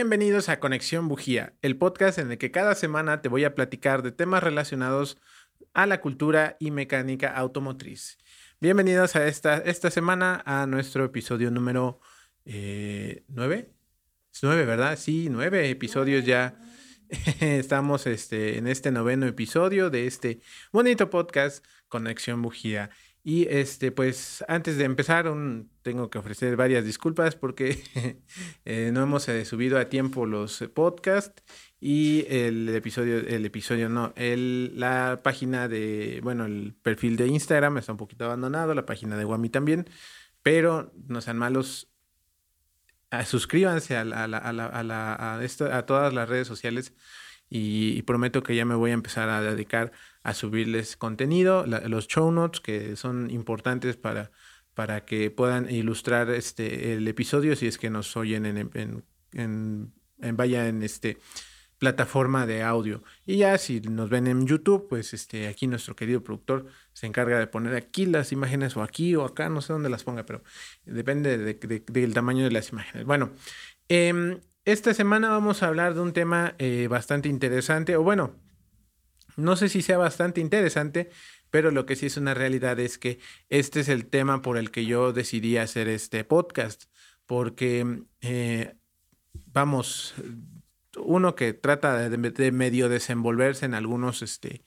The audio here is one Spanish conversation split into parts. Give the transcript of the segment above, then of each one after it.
Bienvenidos a Conexión Bujía, el podcast en el que cada semana te voy a platicar de temas relacionados a la cultura y mecánica automotriz. Bienvenidos a esta, esta semana a nuestro episodio número eh, 9. Es 9, ¿verdad? Sí, nueve episodios ya. Estamos este, en este noveno episodio de este bonito podcast Conexión Bujía. Y este, pues antes de empezar, tengo que ofrecer varias disculpas porque eh, no hemos eh, subido a tiempo los podcasts y el episodio, el episodio no, el, la página de, bueno, el perfil de Instagram está un poquito abandonado, la página de Wami también, pero no sean malos, suscríbanse a, a, a, a, todas las redes sociales y, prometo que ya me voy a empezar a dedicar a subirles contenido, los show notes que son importantes para, para que puedan ilustrar este, el episodio si es que nos oyen en, vaya en este plataforma de audio. Y ya si nos ven en YouTube, pues este, aquí nuestro querido productor se encarga de poner aquí las imágenes o aquí o acá, no sé dónde las ponga, pero depende del tamaño de las imágenes. Bueno, eh, esta semana vamos a hablar de un tema eh, bastante interesante, o bueno, no sé si sea bastante interesante, pero lo que sí es una realidad es que este es el tema por el que yo decidí hacer este podcast, porque, eh, vamos, uno que trata de, medio desenvolverse en algunos este,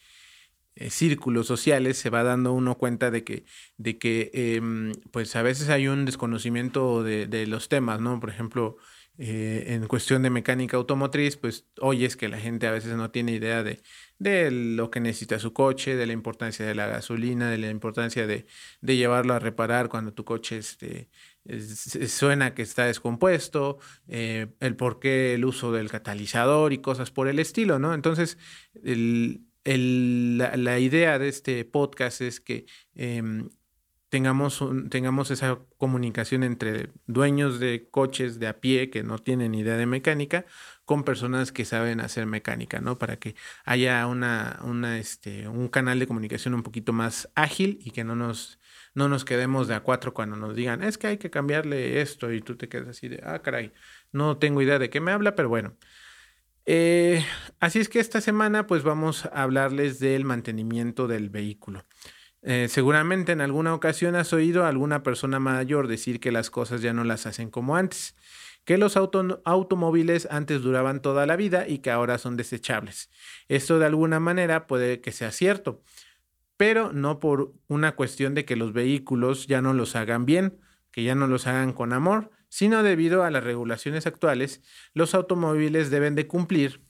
eh, círculos sociales, se va dando uno cuenta de que, de que em, pues a veces hay un desconocimiento de, de los temas, ¿no? Por ejemplo, eh, en cuestión de mecánica automotriz, pues oyes que la gente a veces no tiene idea de, de lo que necesita su coche, de la importancia de la gasolina, de la importancia de, de llevarlo a reparar cuando tu coche este, suena que está descompuesto, eh, el por qué el uso del catalizador y cosas por el estilo, ¿no? Entonces, la, idea de este podcast es que eh, tengamos, tengamos esa comunicación entre dueños de coches de a pie que no tienen idea de mecánica con personas que saben hacer mecánica, ¿no? Para que haya una, una, este, un canal de comunicación un poquito más ágil y que no nos, no nos quedemos de a cuatro cuando nos digan, es que hay que cambiarle esto y tú te quedas así de, ah, caray, no tengo idea de qué me habla, pero bueno. Eh, así es que esta semana pues vamos a hablarles del mantenimiento del vehículo. Eh, seguramente en alguna ocasión has oído a alguna persona mayor decir que las cosas ya no las hacen como antes, que los automóviles antes duraban toda la vida y que ahora son desechables. Esto de alguna manera puede que sea cierto, pero no por una cuestión de que los vehículos ya no los hagan bien, que ya no los hagan con amor, sino debido a las regulaciones actuales, los automóviles deben de cumplir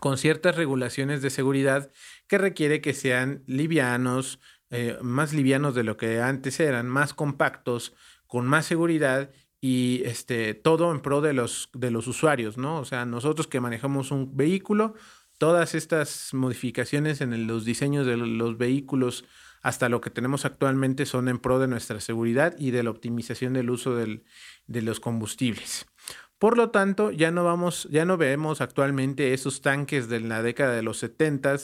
con ciertas regulaciones de seguridad que requiere que sean livianos, eh, más livianos de lo que antes eran, más compactos, con más seguridad y este, todo en pro de los, de los usuarios, ¿no? O sea, nosotros que manejamos un vehículo, todas estas modificaciones en los diseños de los vehículos hasta lo que tenemos actualmente son en pro de nuestra seguridad y de la optimización del uso del, de los combustibles. Por lo tanto, ya no vamos, ya no vemos actualmente esos tanques de la década de los 70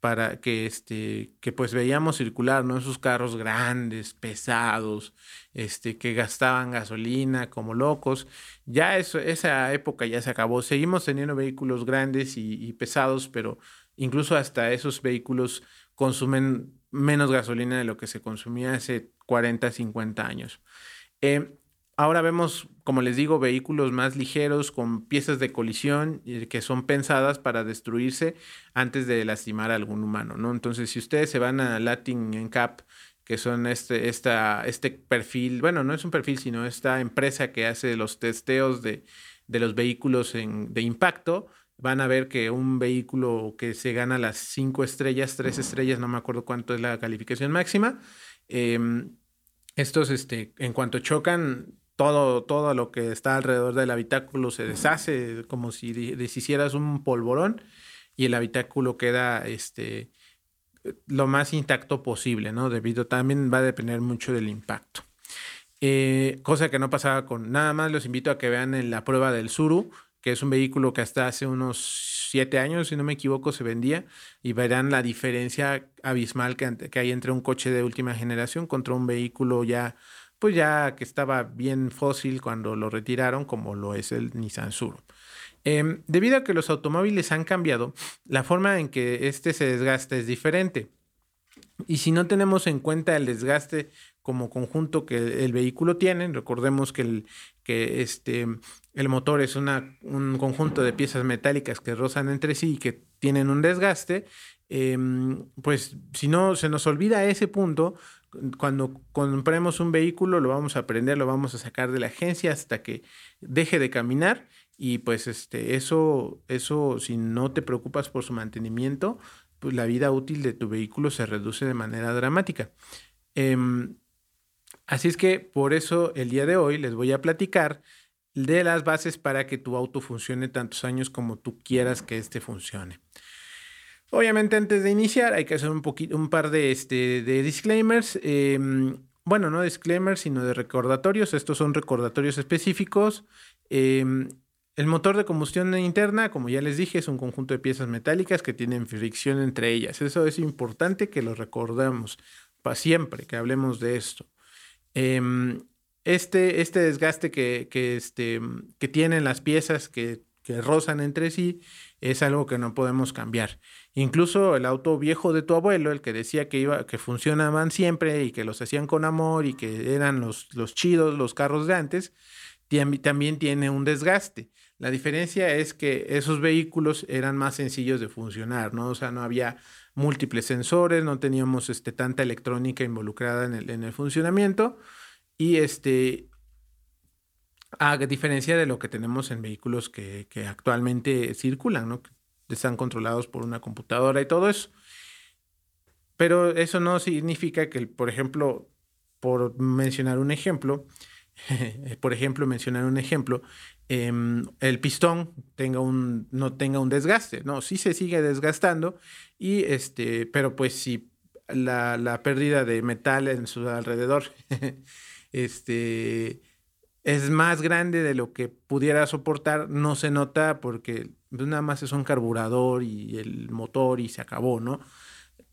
para que este que pues veíamos circular no esos carros grandes pesados este que gastaban gasolina como locos. Ya eso esa época ya se acabó. Seguimos teniendo vehículos grandes y, pesados pero incluso hasta esos vehículos consumen menos gasolina de lo que se consumía hace 40 50 años. Eh, Ahora vemos, como les digo, vehículos más ligeros con piezas de colisión que son pensadas para destruirse antes de lastimar a algún humano, ¿no? Entonces, si ustedes se van a Latin Cap, que son este, esta, este perfil, bueno, no es un perfil, sino esta empresa que hace los testeos de, de los vehículos en, de impacto, van a ver que un vehículo que se gana las cinco estrellas, tres estrellas, no me acuerdo cuánto es la calificación máxima, em, estos, este, en cuanto chocan, todo, todo lo que está alrededor del habitáculo se deshace, como si deshicieras un polvorón y el habitáculo queda este, lo más intacto posible, ¿no? Debido también va a depender mucho del impacto. Eh, cosa que no pasaba con nada más, los invito a que vean en la prueba del Suru, que es un vehículo que hasta hace unos siete años, si no me equivoco, se vendía y verán la diferencia abismal que, que hay entre un coche de última generación contra un vehículo ya pues ya que estaba bien fósil cuando lo retiraron, como lo es el Nissan Suru. Em, debido a que los automóviles han cambiado, la forma en que este se desgasta es diferente. Y si no tenemos en cuenta el desgaste como conjunto que el vehículo tiene, recordemos que el, que este, el motor es una, un conjunto de piezas metálicas que rozan entre sí y que tienen un desgaste, em, pues si no se nos olvida ese punto, cuando compremos un vehículo lo vamos a aprender, lo vamos a sacar de la agencia hasta que deje de caminar y pues este, eso, eso si no te preocupas por su mantenimiento, pues la vida útil de tu vehículo se reduce de manera dramática. Em, así es que por eso el día de hoy les voy a platicar de las bases para que tu auto funcione tantos años como tú quieras que éste funcione. Obviamente antes de iniciar hay que hacer un, poquito, un par de, este, de disclaimers. Em, bueno, no disclaimers, sino de recordatorios. Estos son recordatorios específicos. Em, el motor de combustión interna, como ya les dije, es un conjunto de piezas metálicas que tienen fricción entre ellas. Eso es importante que lo recordemos para siempre que hablemos de esto. Em, este, este desgaste que, que, este, que tienen las piezas que, que rozan entre sí es algo que no podemos cambiar. Incluso el auto viejo de tu abuelo, el que decía que iba, que funcionaban siempre y que los hacían con amor y que eran los, los chidos, los carros de antes, también tiene un desgaste. La diferencia es que esos vehículos eran más sencillos de funcionar, ¿no? O sea, no había múltiples sensores, no teníamos este, tanta electrónica involucrada en el, en el funcionamiento y este, a diferencia de lo que tenemos en vehículos que, que actualmente circulan, ¿no? Que están controlados por una computadora y todo eso. Pero eso no significa que, por ejemplo, por mencionar un ejemplo, por ejemplo, mencionar un ejemplo, Em, el pistón tenga un, no tenga un desgaste, ¿no? Sí se sigue desgastando, y este, pero pues si la, la pérdida de metal en su alrededor este, es más grande de lo que pudiera soportar, no se nota porque nada más es un carburador y el motor y se acabó, ¿no?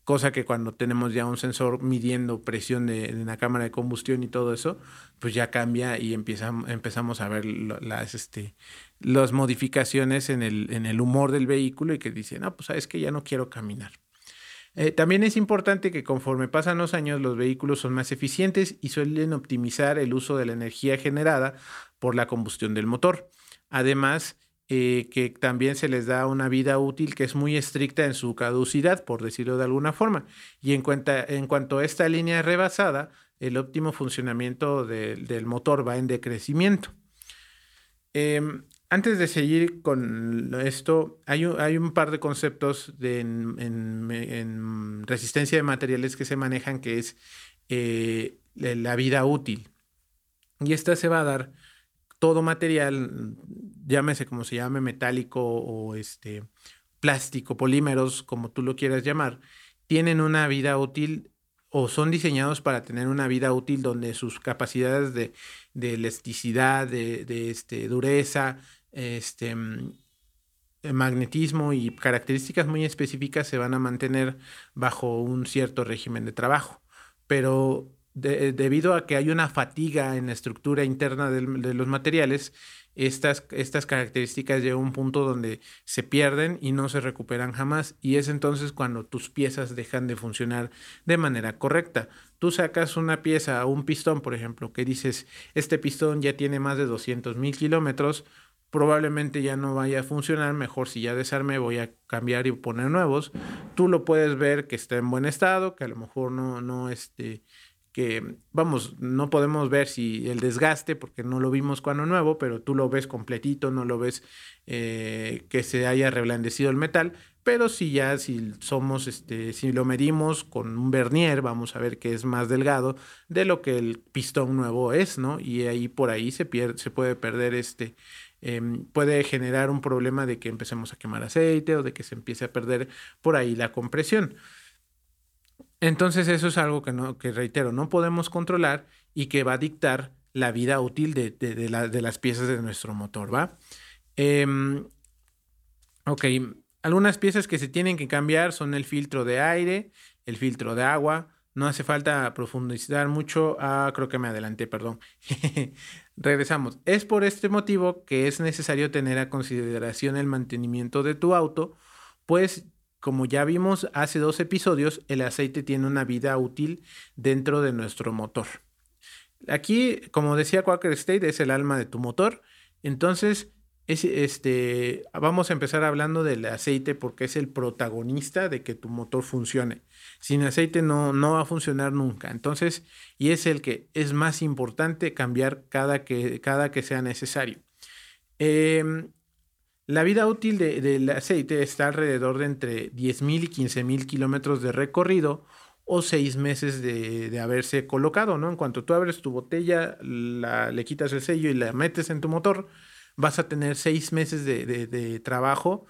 cosa que cuando tenemos ya un sensor midiendo presión de, en la cámara de combustión y todo eso, pues ya cambia y empezamos a ver las, este, las modificaciones en el, en el humor del vehículo y que dicen, no, pues sabes que ya no quiero caminar. Eh, también es importante que conforme pasan los años los vehículos son más eficientes y suelen optimizar el uso de la energía generada por la combustión del motor. Además, eh, que también se les da una vida útil que es muy estricta en su caducidad, por decirlo de alguna forma. Y en, en cuanto a esta línea rebasada, el óptimo funcionamiento del motor va en decrecimiento. Em, antes de seguir con esto, hay un, hay un par de conceptos de, en, resistencia de materiales que se manejan, que es eh, la vida útil. Y esta se va a dar todo material, llámese como se llame, metálico o este plástico, polímeros, como tú lo quieras llamar, tienen una vida útil o son diseñados para tener una vida útil donde sus capacidades de, elasticidad, de, este, dureza, este, mm, magnetismo y características muy específicas se van a mantener bajo un cierto régimen de trabajo. Pero debido a que hay una fatiga en la estructura interna de, los materiales, estas, estas características llegan a un punto donde se pierden y no se recuperan jamás. Y es entonces cuando tus piezas dejan de funcionar de manera correcta. Tú sacas una pieza, un pistón, por ejemplo, que dices, este pistón ya tiene más de 200 mil kilómetros, probablemente ya no vaya a funcionar, mejor si ya desarme voy a cambiar y poner nuevos. Tú lo puedes ver que está en buen estado, que a lo mejor no, no, este, que, vamos, no podemos ver si el desgaste, porque no lo vimos cuando nuevo, pero tú lo ves completito, no lo ves eh, que se haya reblandecido el metal, pero si ya, si somos, este, si lo medimos con un vernier, vamos a ver que es más delgado de lo que el pistón nuevo es, ¿no? Y ahí por ahí se, pierde, se puede perder este, em, puede generar un problema de que empecemos a quemar aceite o de que se empiece a perder por ahí la compresión. Entonces eso es algo que, no, que reitero, no podemos controlar y que va a dictar la vida útil de, de, las piezas de nuestro motor, ¿va? Ok, algunas piezas que se tienen que cambiar son el filtro de aire, el filtro de agua. No hace falta profundizar mucho. Ah, creo que me adelanté, perdón. Regresamos. Es por este motivo que es necesario tener a consideración el mantenimiento de tu auto, pues como ya vimos hace dos episodios, el aceite tiene una vida útil dentro de nuestro motor. Aquí, como decía Quaker State, es el alma de tu motor. Entonces, este, vamos a empezar hablando del aceite porque es el protagonista de que tu motor funcione. Sin aceite no, no va a funcionar nunca. Entonces, y es el que es más importante cambiar cada que, cada que sea necesario. Em, la vida útil del aceite está alrededor de entre 10.000 y 15.000 kilómetros de recorrido o seis meses de, haberse colocado, ¿no? En cuanto tú abres tu botella, le quitas el sello y la metes en tu motor, vas a tener seis meses de, trabajo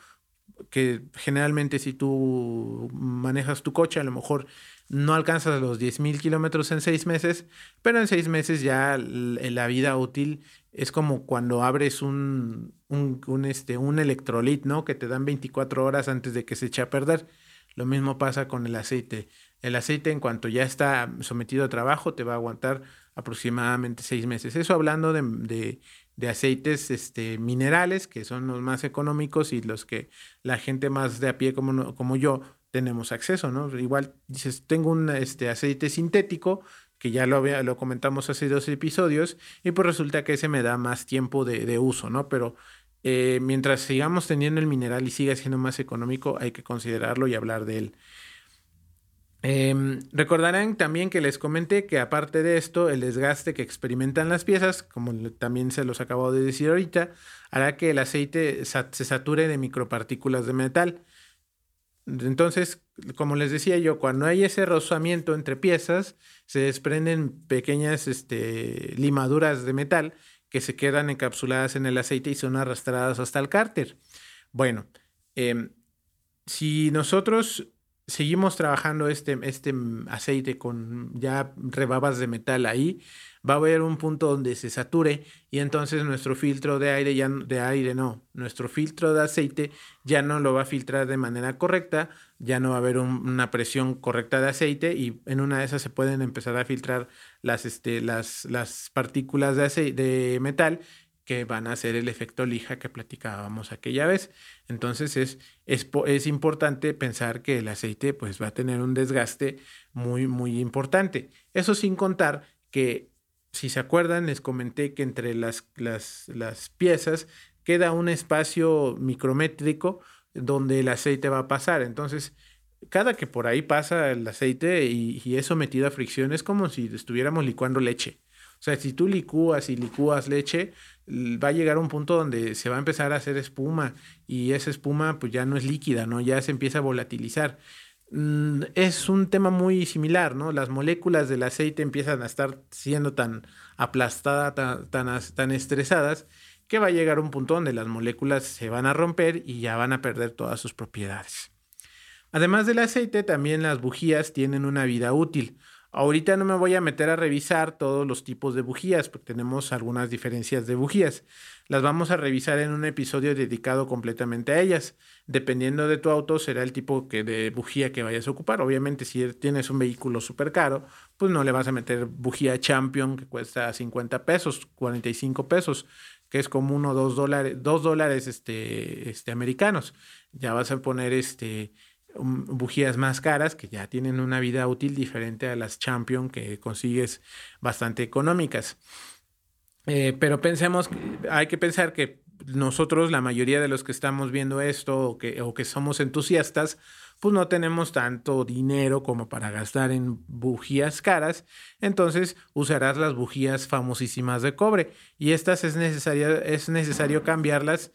que generalmente si tú manejas tu coche, a lo mejor no alcanzas los 10 mil kilómetros en seis meses, pero en seis meses ya la vida útil es como cuando abres un, un, este, un electrolit, ¿no? Que te dan 24 horas antes de que se eche a perder. Lo mismo pasa con el aceite. El aceite en cuanto ya está sometido a trabajo te va a aguantar aproximadamente seis meses. Eso hablando de, de aceites este, minerales, que son los más económicos y los que la gente más de a pie como, como yo tenemos acceso, ¿no? Igual dices, tengo un este, aceite sintético, que ya lo, lo comentamos hace dos episodios, y pues resulta que ese me da más tiempo de, uso, ¿no? Pero eh, mientras sigamos teniendo el mineral y siga siendo más económico, hay que considerarlo y hablar de él. Em, recordarán también que les comenté que aparte de esto, el desgaste que experimentan las piezas, como también se los acabo de decir ahorita, hará que el aceite se sature de micropartículas de metal. Entonces, como les decía yo, cuando hay ese rozamiento entre piezas, se desprenden pequeñas este, limaduras de metal que se quedan encapsuladas en el aceite y son arrastradas hasta el cárter. Bueno, em, si nosotros seguimos trabajando este, este aceite con ya rebabas de metal ahí, va a haber un punto donde se sature y entonces nuestro filtro de aire ya de aire no, nuestro filtro de aceite ya no lo va a filtrar de manera correcta, ya no va a haber una presión correcta de aceite y en una de esas se pueden empezar a filtrar las, este, las, las partículas de, de metal que van a hacer el efecto lija que platicábamos aquella vez. Entonces es, es, importante pensar que el aceite pues va a tener un desgaste muy, muy importante. Eso sin contar que, si se acuerdan, les comenté que entre las, las, las piezas queda un espacio micrométrico donde el aceite va a pasar. Entonces, cada que por ahí pasa el aceite y, y es sometido a fricción, es como si estuviéramos licuando leche. O sea, si tú licúas y licúas leche, va a llegar un punto donde se va a empezar a hacer espuma y esa espuma pues ya no es líquida, ¿no? Ya se empieza a volatilizar. Mm, es un tema muy similar, ¿no? Las moléculas del aceite empiezan a estar siendo tan aplastadas, tan, tan, tan estresadas, que va a llegar un punto donde las moléculas se van a romper y ya van a perder todas sus propiedades. Además del aceite, también las bujías tienen una vida útil. Ahorita no me voy a meter a revisar todos los tipos de bujías, porque tenemos algunas diferencias de bujías. Las vamos a revisar en un episodio dedicado completamente a ellas. Dependiendo de tu auto, será el tipo que de bujía que vayas a ocupar. Obviamente, si tienes un vehículo súper caro, pues no le vas a meter bujía Champion que cuesta 50 pesos, 45 pesos, que es como uno o dos dólares, dos dólares este, este, americanos. Ya vas a poner este bujías más caras que ya tienen una vida útil diferente a las Champion que consigues bastante económicas. Eh, pero pensemos, hay que pensar que nosotros, la mayoría de los que estamos viendo esto o que, o que somos entusiastas, pues no tenemos tanto dinero como para gastar en bujías caras, entonces usarás las bujías famosísimas de cobre y estas es, necesaria, es necesario cambiarlas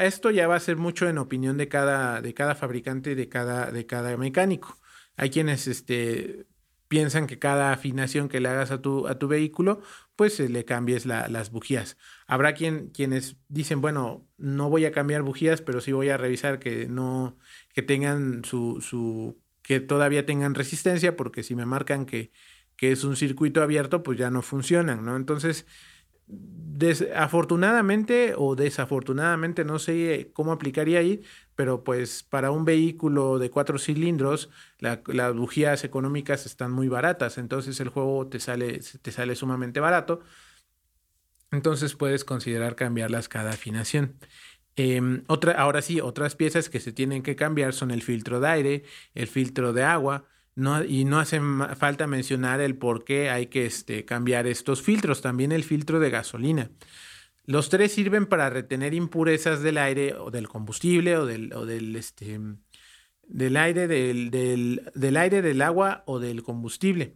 esto ya va a ser mucho en opinión de cada, de cada fabricante y de cada, de cada mecánico. Hay quienes este, piensan que cada afinación que le hagas a tu, a tu vehículo, pues le cambies las bujías. Habrá quien, quienes dicen, bueno, no voy a cambiar bujías, pero sí voy a revisar que no, que tengan su, su, que todavía tengan resistencia, porque si me marcan que, que es un circuito abierto, pues ya no funcionan, ¿no? Entonces, afortunadamente o desafortunadamente, no sé cómo aplicaría ahí, pero pues para un vehículo de cuatro cilindros, las bujías económicas están muy baratas, entonces el juego te sale, te sale sumamente barato. entonces puedes considerar cambiarlas cada afinación. Em, otra, ahora sí, otras piezas que se tienen que cambiar son el filtro de aire, el filtro de agua, no, y no hace falta mencionar el por qué hay que este, cambiar estos filtros, también el filtro de gasolina. Los tres sirven para retener impurezas del aire o del combustible o del, o del, este, del aire, del, del, del aire, del agua o del combustible.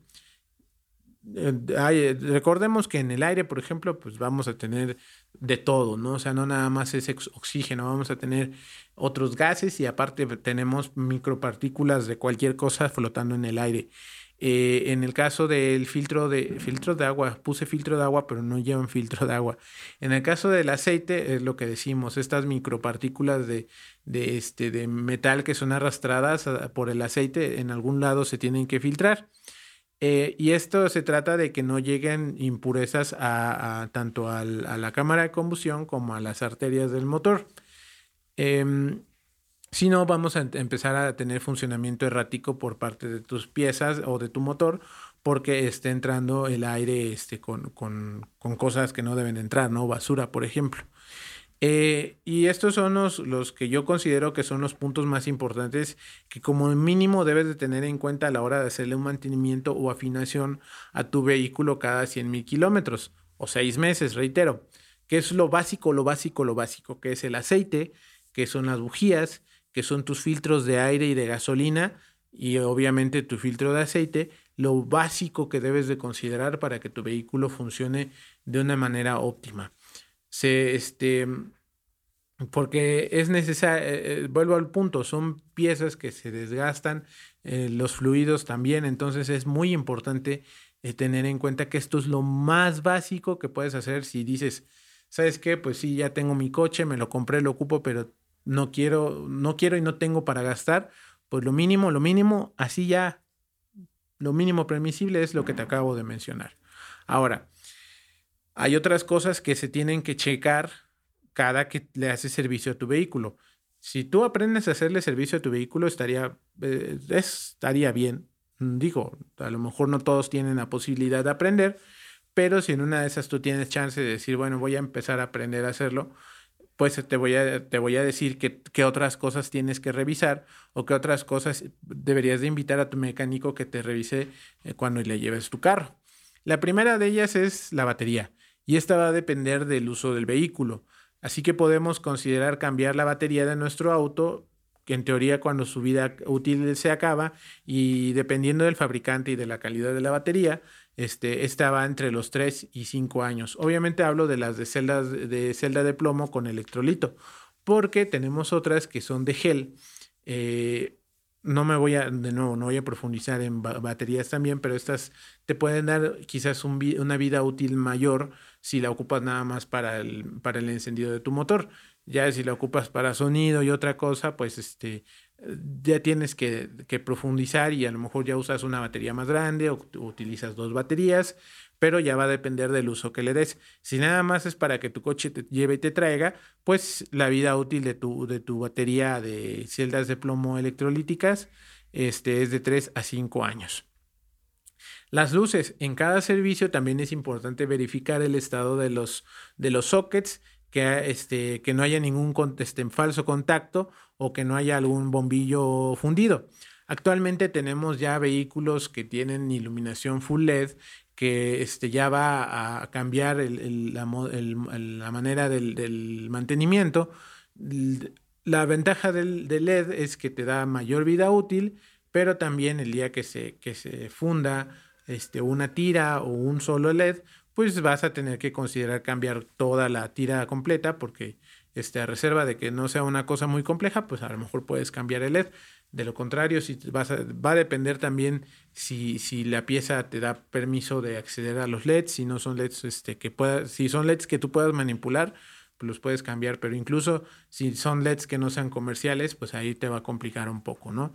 Eh, recordemos que en el aire, por ejemplo, pues vamos a tener de todo, ¿no? O sea, no nada más es oxígeno, vamos a tener otros gases y aparte tenemos micropartículas de cualquier cosa flotando en el aire. Eh, en el caso del filtro de, filtro de agua, puse filtro de agua, pero no llevan filtro de agua. En el caso del aceite, es lo que decimos, estas micropartículas de, de, este, de metal que son arrastradas ah, por el aceite, en algún lado se tienen que filtrar. Eh, y esto se trata de que no lleguen impurezas a, tanto a la cámara de combustión como a las arterias del motor. Em, si no, vamos a empezar a tener funcionamiento errático por parte de tus piezas o de tu motor porque esté entrando el aire este, con, con, con cosas que no deben entrar, ¿no? Basura, por ejemplo. Eh, y estos son los, los, que yo considero que son los puntos más importantes que como mínimo debes de tener en cuenta a la hora de hacerle un mantenimiento o afinación a tu vehículo cada 100 mil kilómetros o seis meses, reitero, que es lo básico, lo básico, lo básico, que es el aceite, que son las bujías, que son tus filtros de aire y de gasolina y obviamente tu filtro de aceite, lo básico que debes de considerar para que tu vehículo funcione de una manera óptima se, este, porque es necesario, eh, eh, vuelvo al punto, son piezas que se desgastan, eh, los fluidos también, entonces es muy importante tener en cuenta que esto es lo más básico que puedes hacer si dices, ¿sabes qué? Pues sí, ya tengo mi coche, me lo compré, lo ocupo, pero no quiero, no quiero y no tengo para gastar, pues lo mínimo, lo mínimo, así ya, lo mínimo permisible es lo que te acabo de mencionar. Ahora, hay otras cosas que se tienen que checar cada que le haces servicio a tu vehículo. Si tú aprendes a hacerle servicio a tu vehículo, estaría, eh, estaría bien. Digo, a lo mejor no todos tienen la posibilidad de aprender, pero si en una de esas tú tienes chance de decir, bueno, voy a empezar a aprender a hacerlo, pues te voy a, te voy a decir qué otras cosas tienes que revisar o qué otras cosas deberías de invitar a tu mecánico que te revise eh, cuando le lleves tu carro. La primera de ellas es la batería y esta va a depender del uso del vehículo. Así que podemos considerar cambiar la batería de nuestro auto, que en teoría cuando su vida útil se acaba y dependiendo del fabricante y de la calidad de la batería, este, esta va entre los 3 y 5 años. Obviamente hablo de las de celdas de celda de plomo con electrolito, porque tenemos otras que son de gel. Eh, no me voy a, de nuevo, no voy a profundizar en baterías también, pero estas te pueden dar quizás una vida útil mayor si la ocupas nada más para el, para el encendido de tu motor. Ya si la ocupas para sonido y otra cosa, pues este, ya tienes que, que profundizar y a lo mejor ya usas una batería más grande o utilizas dos baterías pero ya va a depender del uso que le des. Si nada más es para que tu coche te lleve y te traiga, pues la vida útil de tu, de tu batería de celdas de plomo electrolíticas este, es de 3 a 5 años. Las luces. En cada servicio también es importante verificar el estado de los, de los sockets, que, este, que no haya ningún este, falso contacto o que no haya algún bombillo fundido. Actualmente tenemos ya vehículos que tienen iluminación full LED que este, ya va a cambiar la, manera del, mantenimiento. La ventaja del, LED es que te da mayor vida útil, pero también el día que se, que se funda este, una tira o un solo LED, pues vas a tener que considerar cambiar toda la tira completa porque este, a reserva de que no sea una cosa muy compleja, pues a lo mejor puedes cambiar el LED. De lo contrario, si vas va a depender también si, si la pieza te da permiso de acceder a los LEDs, si no son LEDs este, que puedas, si son LEDs que tú puedas manipular, pues los puedes cambiar, pero incluso si son LEDs que no sean comerciales, pues ahí te va a complicar un poco, ¿no?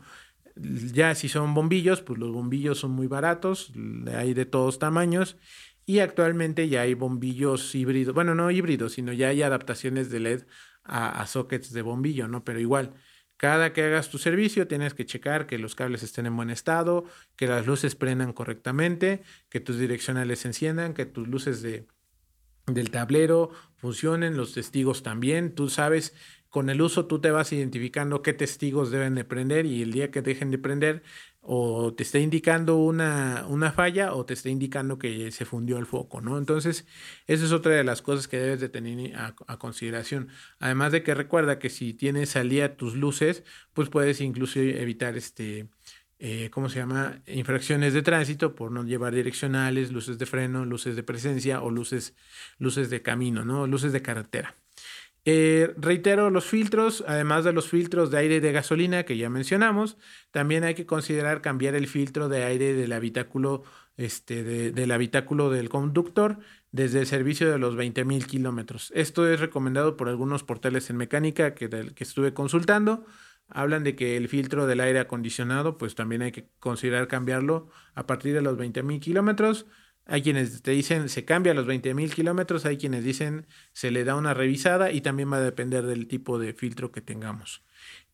Ya si son bombillos, pues los bombillos son muy baratos, hay de todos tamaños y actualmente ya hay bombillos híbridos, bueno, no híbridos, sino ya hay adaptaciones de LED a, sockets de bombillo, ¿no? Pero igual, cada que hagas tu servicio tienes que checar que los cables estén en buen estado, que las luces prendan correctamente, que tus direccionales se enciendan, que tus luces de, del tablero funcionen, los testigos también. Tú sabes, con el uso tú te vas identificando qué testigos deben de prender y el día que dejen de prender o te está indicando una, una falla o te está indicando que se fundió el foco, ¿no? Entonces, esa es otra de las cosas que debes de tener a, consideración. Además de que recuerda que si tienes al día tus luces, pues puedes incluso evitar este eh, ¿cómo se llama? Infracciones de tránsito por no llevar direccionales, luces de freno, luces de presencia o luces, luces de camino, ¿no? Luces de carretera. Eh, reitero los filtros, además de los filtros de aire de gasolina que ya mencionamos, también hay que considerar cambiar el filtro de aire del habitáculo, este, del conductor desde el servicio de los 20.000 kilómetros. Esto es recomendado por algunos portales en mecánica que, que estuve consultando hablan de que el filtro del aire acondicionado, pues también hay que considerar cambiarlo a partir de los 20.000 kilómetros. Hay quienes te dicen se cambia a los 20.000 kilómetros, hay quienes dicen se le da una revisada y también va a depender del tipo de filtro que tengamos.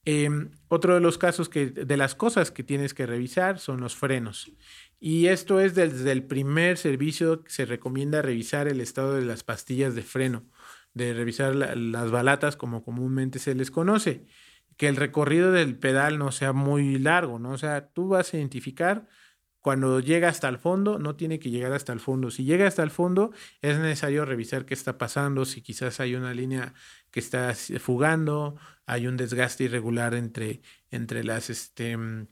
Em, otro de los casos que, de las cosas que tienes que revisar son los frenos. Y esto es desde el primer servicio que se recomienda revisar el estado de las pastillas de freno, de revisar las balatas como comúnmente se les conoce que el recorrido del pedal no sea muy largo, ¿no? O sea, tú vas a identificar cuando llega hasta el fondo, no tiene que llegar hasta el fondo. Si llega hasta el fondo, es necesario revisar qué está pasando, si quizás hay una línea que está fugando, hay un desgaste irregular entre, entre las, este, mm,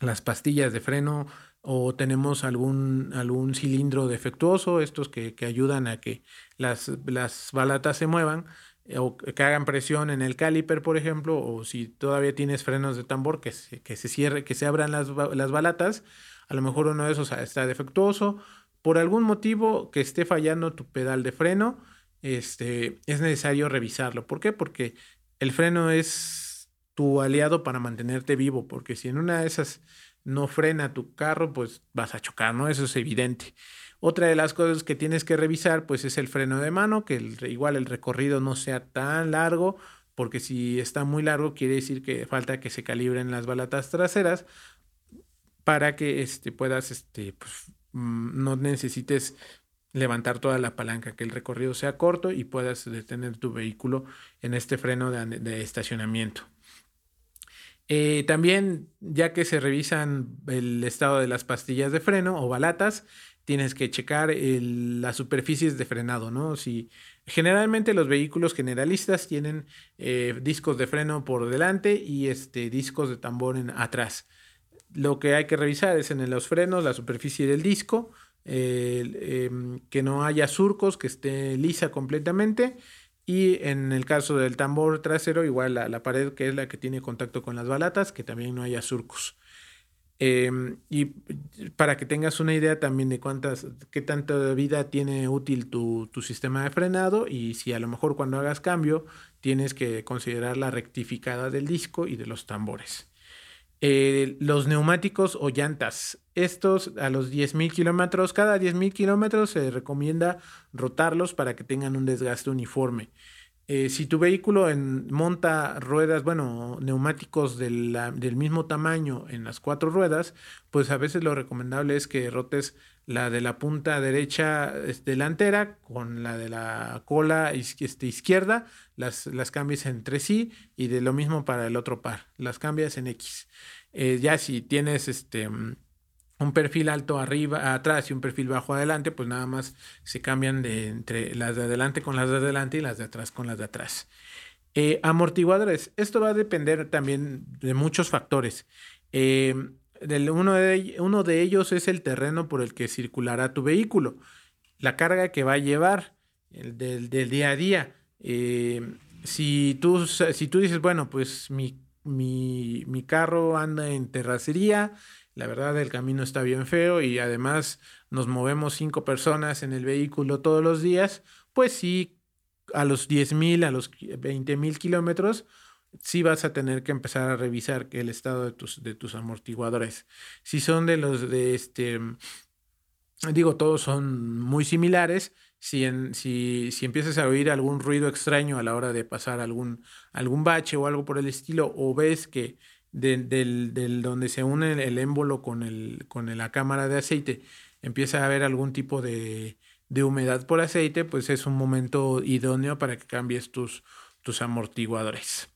las pastillas de freno o tenemos algún, algún cilindro defectuoso, estos que, que ayudan a que las, las balatas se muevan eh, o que hagan presión en el caliper, por ejemplo, o si todavía tienes frenos de tambor, que se, que se cierre, que se abran las, las balatas, a lo mejor uno de esos está defectuoso, por algún motivo que esté fallando tu pedal de freno, este, es necesario revisarlo. ¿Por qué? Porque el freno es tu aliado para mantenerte vivo, porque si en una de esas no frena tu carro, pues vas a chocar, ¿no? Eso es evidente. Otra de las cosas que tienes que revisar, pues es el freno de mano, que igual el recorrido no sea tan largo, porque si está muy largo quiere decir que falta que se calibren las balatas traseras para que este, puedas, este, pues, mm, no necesites levantar toda la palanca, que el recorrido sea corto y puedas detener tu vehículo en este freno de, estacionamiento. Eh, también, ya que se revisan el estado de las pastillas de freno o balatas, tienes que checar las superficies de frenado, ¿no? Si generalmente los vehículos generalistas tienen eh, discos de freno por delante y este, discos de tambor en, atrás. Lo que hay que revisar es en los frenos la superficie del disco, em, que no haya surcos, que esté lisa completamente. Y en el caso del tambor trasero, igual la, la pared que es la que tiene contacto con las balatas, que también no haya surcos. Em, y para que tengas una idea también de cuántas, qué tanta vida tiene útil tu, sistema de frenado y si a lo mejor cuando hagas cambio tienes que considerar la rectificada del disco y de los tambores. Eh, los neumáticos o llantas. Estos a los 10.000 kilómetros, cada 10.000 kilómetros se recomienda rotarlos para que tengan un desgaste uniforme. Eh, si tu vehículo monta ruedas, bueno, neumáticos del mismo tamaño en las cuatro ruedas, pues a veces lo recomendable es que rotes la de la punta derecha delantera con la de la cola este, izquierda, las, las cambies entre sí y de lo mismo para el otro par, las cambias en X. Eh, ya si tienes este un perfil alto arriba, atrás y un perfil bajo adelante, pues nada más se cambian de entre las de adelante con las de adelante y las de atrás con las de atrás. Eh, amortiguadores. Esto va a depender también de muchos factores. Eh, uno, de, uno, de, ellos es el terreno por el que circulará tu vehículo, la carga que va a llevar el del, día a día. Eh, si, tú, si tú dices, bueno, pues mi, mi, mi carro anda en terracería, la verdad el camino está bien feo y además nos movemos cinco personas en el vehículo todos los días, pues sí, a los 10 mil, a los 20 mil kilómetros, sí vas a tener que empezar a revisar el estado de tus, de tus amortiguadores. Si son de los de este, digo, todos son muy similares. Si, en, si, si empiezas a oír algún ruido extraño a la hora de pasar algún, algún bache o algo por el estilo, o ves que del, donde se une el, émbolo con, el, con la cámara de aceite, empieza a haber algún tipo de, de humedad por aceite, pues es un momento idóneo para que cambies tus, tus amortiguadores.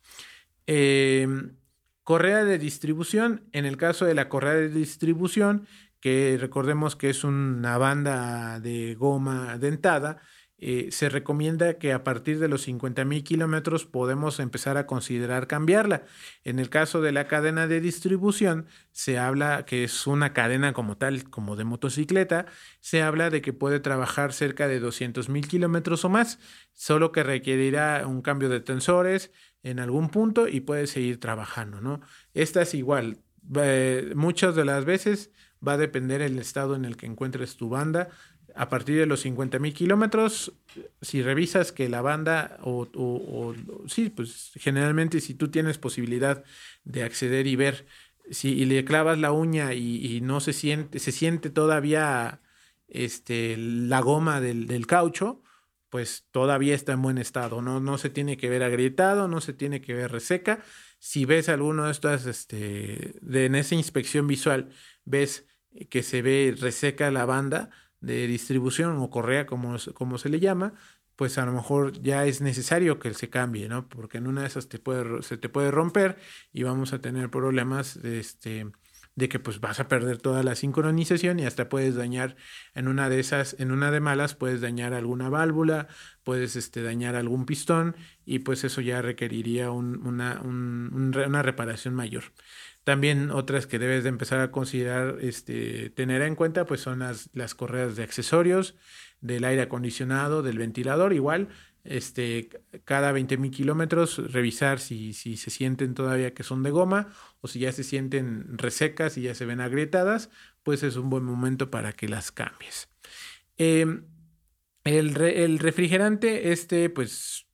Em, correa de distribución, en el caso de la correa de distribución, que recordemos que es una banda de goma dentada, eh, se recomienda que a partir de los 50 mil kilómetros podemos empezar a considerar cambiarla. En el caso de la cadena de distribución, se habla que es una cadena como tal, como de motocicleta, se habla de que puede trabajar cerca de 200 mil kilómetros o más, solo que requerirá un cambio de tensores en algún punto y puede seguir trabajando, ¿no? Esta es igual, eh, muchas de las veces va a depender el estado en el que encuentres tu banda a partir de los 50 mil kilómetros, si revisas que la banda, o, sí, pues generalmente si tú tienes posibilidad de acceder y ver, si le clavas la uña y, no se siente, se siente todavía este, la goma del, caucho, pues todavía está en buen estado, ¿no? no se tiene que ver agrietado, no se tiene que ver reseca. Si ves alguno de estas, este, de, en esa inspección visual, ves que se ve reseca la banda, de distribución o correa, como, como se le llama, pues a lo mejor ya es necesario que se cambie, ¿no? Porque en una de esas te puede, se te puede romper y vamos a tener problemas este, de que pues vas a perder toda la sincronización y hasta puedes dañar en una de esas, en una de malas puedes dañar alguna válvula, puedes este, dañar algún pistón y pues eso ya requeriría una, una reparación mayor. También otras que debes de empezar a considerar, este, tener en cuenta, pues son las, las correas de accesorios, del aire acondicionado, del ventilador, igual, este, cada 20 mil kilómetros, revisar si, si se sienten todavía que son de goma o si ya se sienten resecas y ya se ven agrietadas, pues es un buen momento para que las cambies. Em, el, el, refrigerante, este, pues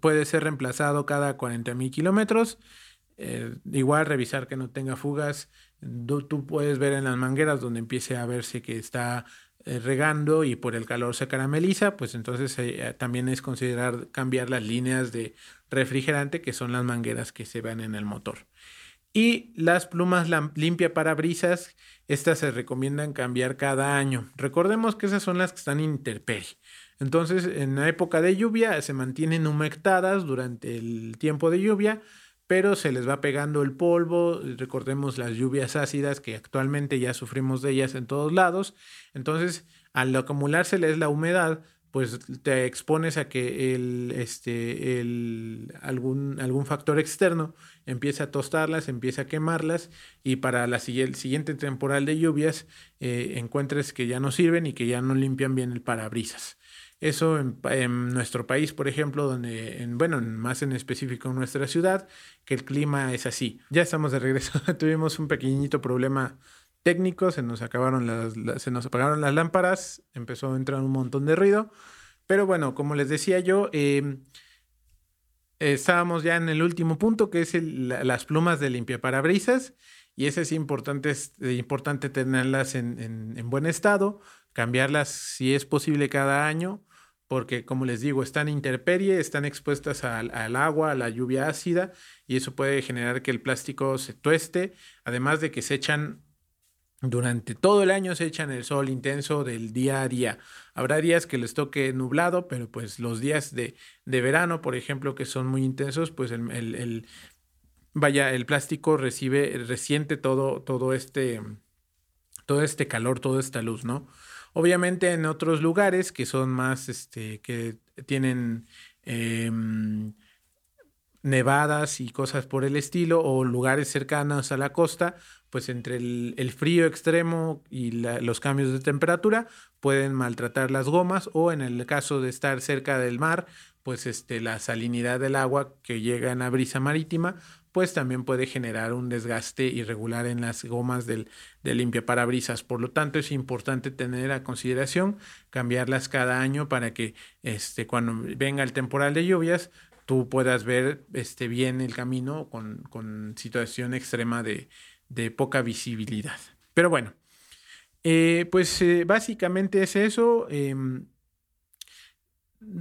puede ser reemplazado cada 40 mil kilómetros. Eh, igual revisar que no tenga fugas. Tú, puedes ver en las mangueras donde empiece a verse que está regando y por el calor se carameliza, pues entonces eh, también es considerar cambiar las líneas de refrigerante que son las mangueras que se ven en el motor. Y las plumas limpia parabrisas, estas se recomiendan cambiar cada año. Recordemos que esas son las que están interperie. Entonces, en la época de lluvia se mantienen humectadas durante el tiempo de lluvia pero se les va pegando el polvo, recordemos las lluvias ácidas que actualmente ya sufrimos de ellas en todos lados, entonces al acumulárseles la humedad, pues te expones a que el, este, el, algún, algún factor externo empiece a tostarlas, empiece a quemarlas y para la siguiente temporal de lluvias eh, encuentres que ya no sirven y que ya no limpian bien el parabrisas. Eso en, nuestro país, por ejemplo, donde, en, bueno, más en específico en nuestra ciudad, que el clima es así. Ya estamos de regreso. Tuvimos un pequeñito problema técnico, se nos acabaron las, se nos apagaron las lámparas, empezó a entrar un montón de ruido. Pero bueno, como les decía yo, em, estábamos ya en el último punto, que es las plumas de limpiaparabrisas. Y ese es importante, es importante tenerlas en, en buen estado, cambiarlas si es posible cada año porque como les digo, están interperie, están expuestas al, agua, a la lluvia ácida, y eso puede generar que el plástico se tueste, además de que se echan durante todo el año se echan el sol intenso del día a día. Habrá días que les toque nublado, pero pues los días de, verano, por ejemplo, que son muy intensos, pues el, el, vaya, el plástico recibe, resiente todo, todo este, todo este calor, toda esta luz, ¿no? Obviamente en otros lugares que son más, este, que tienen em, nevadas y cosas por el estilo, o lugares cercanos a la costa, pues entre el, frío extremo y los cambios de temperatura pueden maltratar las gomas, o en el caso de estar cerca del mar, pues este, la salinidad del agua que llega en la brisa marítima pues también puede generar un desgaste irregular en las gomas del, limpia limpiaparabrisas. Por lo tanto, es importante tener a consideración cambiarlas cada año para que este, cuando venga el temporal de lluvias, tú puedas ver este, bien el camino con, situación extrema de, poca visibilidad. Pero bueno, eh, pues eh, básicamente es eso. Em,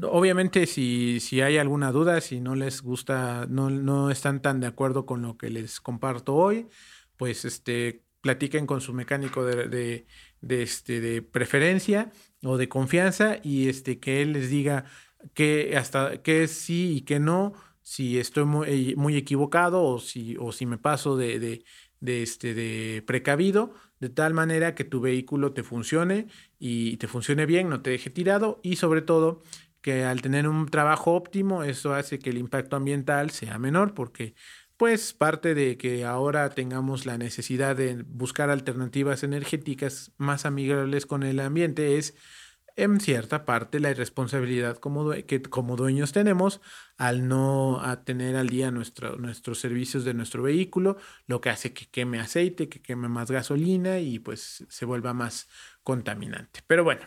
Obviamente, si, si, hay alguna duda, si no les gusta, no, no, están tan de acuerdo con lo que les comparto hoy, pues este, platiquen con su mecánico de, de, este, de preferencia o de confianza y este, que él les diga que hasta que sí y que no, si estoy muy, muy equivocado o si, o si me paso de, de, este, de precavido, de tal manera que tu vehículo te funcione y te funcione bien, no te deje tirado y sobre todo que al tener un trabajo óptimo, eso hace que el impacto ambiental sea menor porque pues parte de que ahora tengamos la necesidad de buscar alternativas energéticas más amigables con el ambiente es en cierta parte la irresponsabilidad como que como dueños tenemos al no tener al día nuestro, nuestros servicios de nuestro vehículo, lo que hace que queme aceite, que queme más gasolina y pues se vuelva más contaminante. Pero bueno,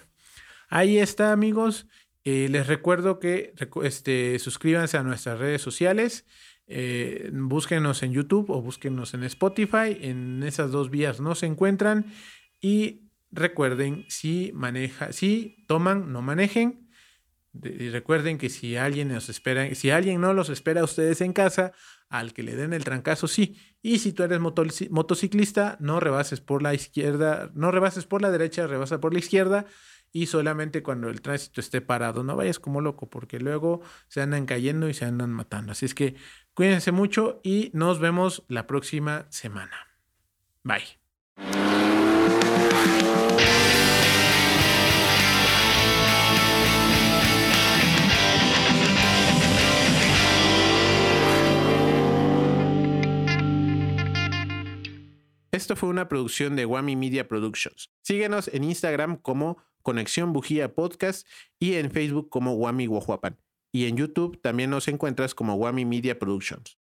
ahí está amigos. Eh, les recuerdo que este, suscríbanse a nuestras redes sociales. Eh, búsquenos en YouTube o búsquenos en Spotify. En esas dos vías no se encuentran. Y recuerden, si maneja, si toman, no manejen. y recuerden que si alguien nos espera, si alguien no los espera a ustedes en casa, al que le den el trancazo, sí. Y si tú eres motociclista, no rebases por la izquierda, no rebases por la derecha, rebasa por la izquierda y solamente cuando el tránsito esté parado. No vayas como loco porque luego se andan cayendo y se andan matando. Así es que cuídense mucho y nos vemos la próxima semana. Bye. Esto fue una producción de Wami Media Productions. Síguenos en Instagram como Conexión Bujía Podcast y en Facebook como Wami Guajuapan. Y en YouTube también nos encuentras como Wami Media Productions.